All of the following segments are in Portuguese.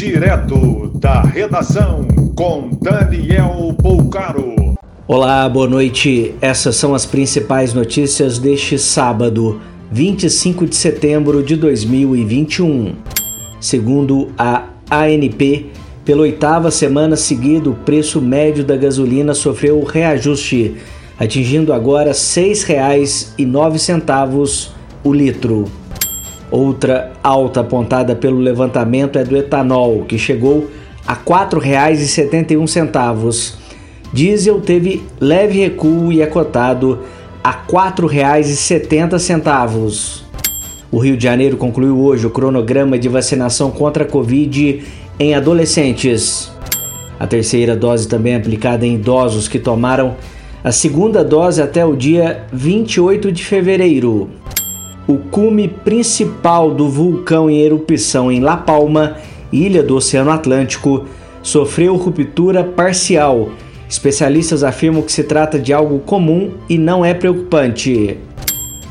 Direto da redação com Daniel Poucaro. Olá, boa noite. Essas são as principais notícias deste sábado, 25 de setembro de 2021. Segundo a ANP, pela oitava semana seguida, o preço médio da gasolina sofreu reajuste, atingindo agora R$ 6,09 o litro. Outra alta apontada pelo levantamento é do etanol, que chegou a R$ 4,71. Diesel teve leve recuo e é cotado a R$ 4,70. O Rio de Janeiro concluiu hoje o cronograma de vacinação contra a Covid em adolescentes. A terceira dose também é aplicada em idosos que tomaram a segunda dose até o dia 28 de fevereiro o cume principal do vulcão em erupção em La Palma, ilha do Oceano Atlântico, sofreu ruptura parcial. Especialistas afirmam que se trata de algo comum e não é preocupante.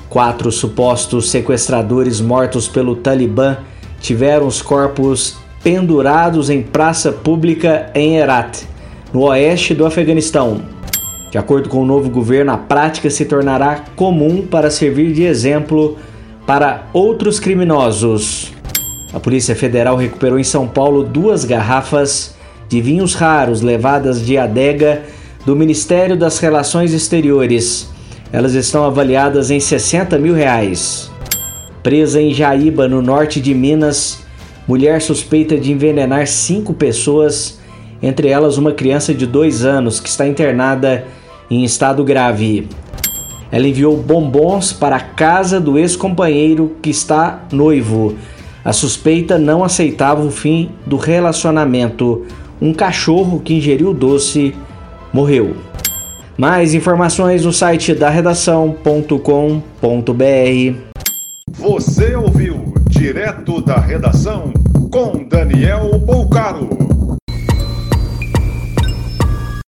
Quatro supostos sequestradores mortos pelo Talibã tiveram os corpos pendurados em praça pública em Herat, no oeste do Afeganistão. De acordo com o novo governo, a prática se tornará comum para servir de exemplo para outros criminosos. A Polícia Federal recuperou em São Paulo duas garrafas de vinhos raros levadas de adega do Ministério das Relações Exteriores. Elas estão avaliadas em 60 mil reais. Presa em Jaíba, no norte de Minas, mulher suspeita de envenenar cinco pessoas, entre elas uma criança de dois anos que está internada em estado grave. Ela enviou bombons para a casa do ex-companheiro que está noivo. A suspeita não aceitava o fim do relacionamento. Um cachorro que ingeriu o doce morreu. Mais informações no site da redação.com.br. Você ouviu direto da redação com Daniel Bolcaro.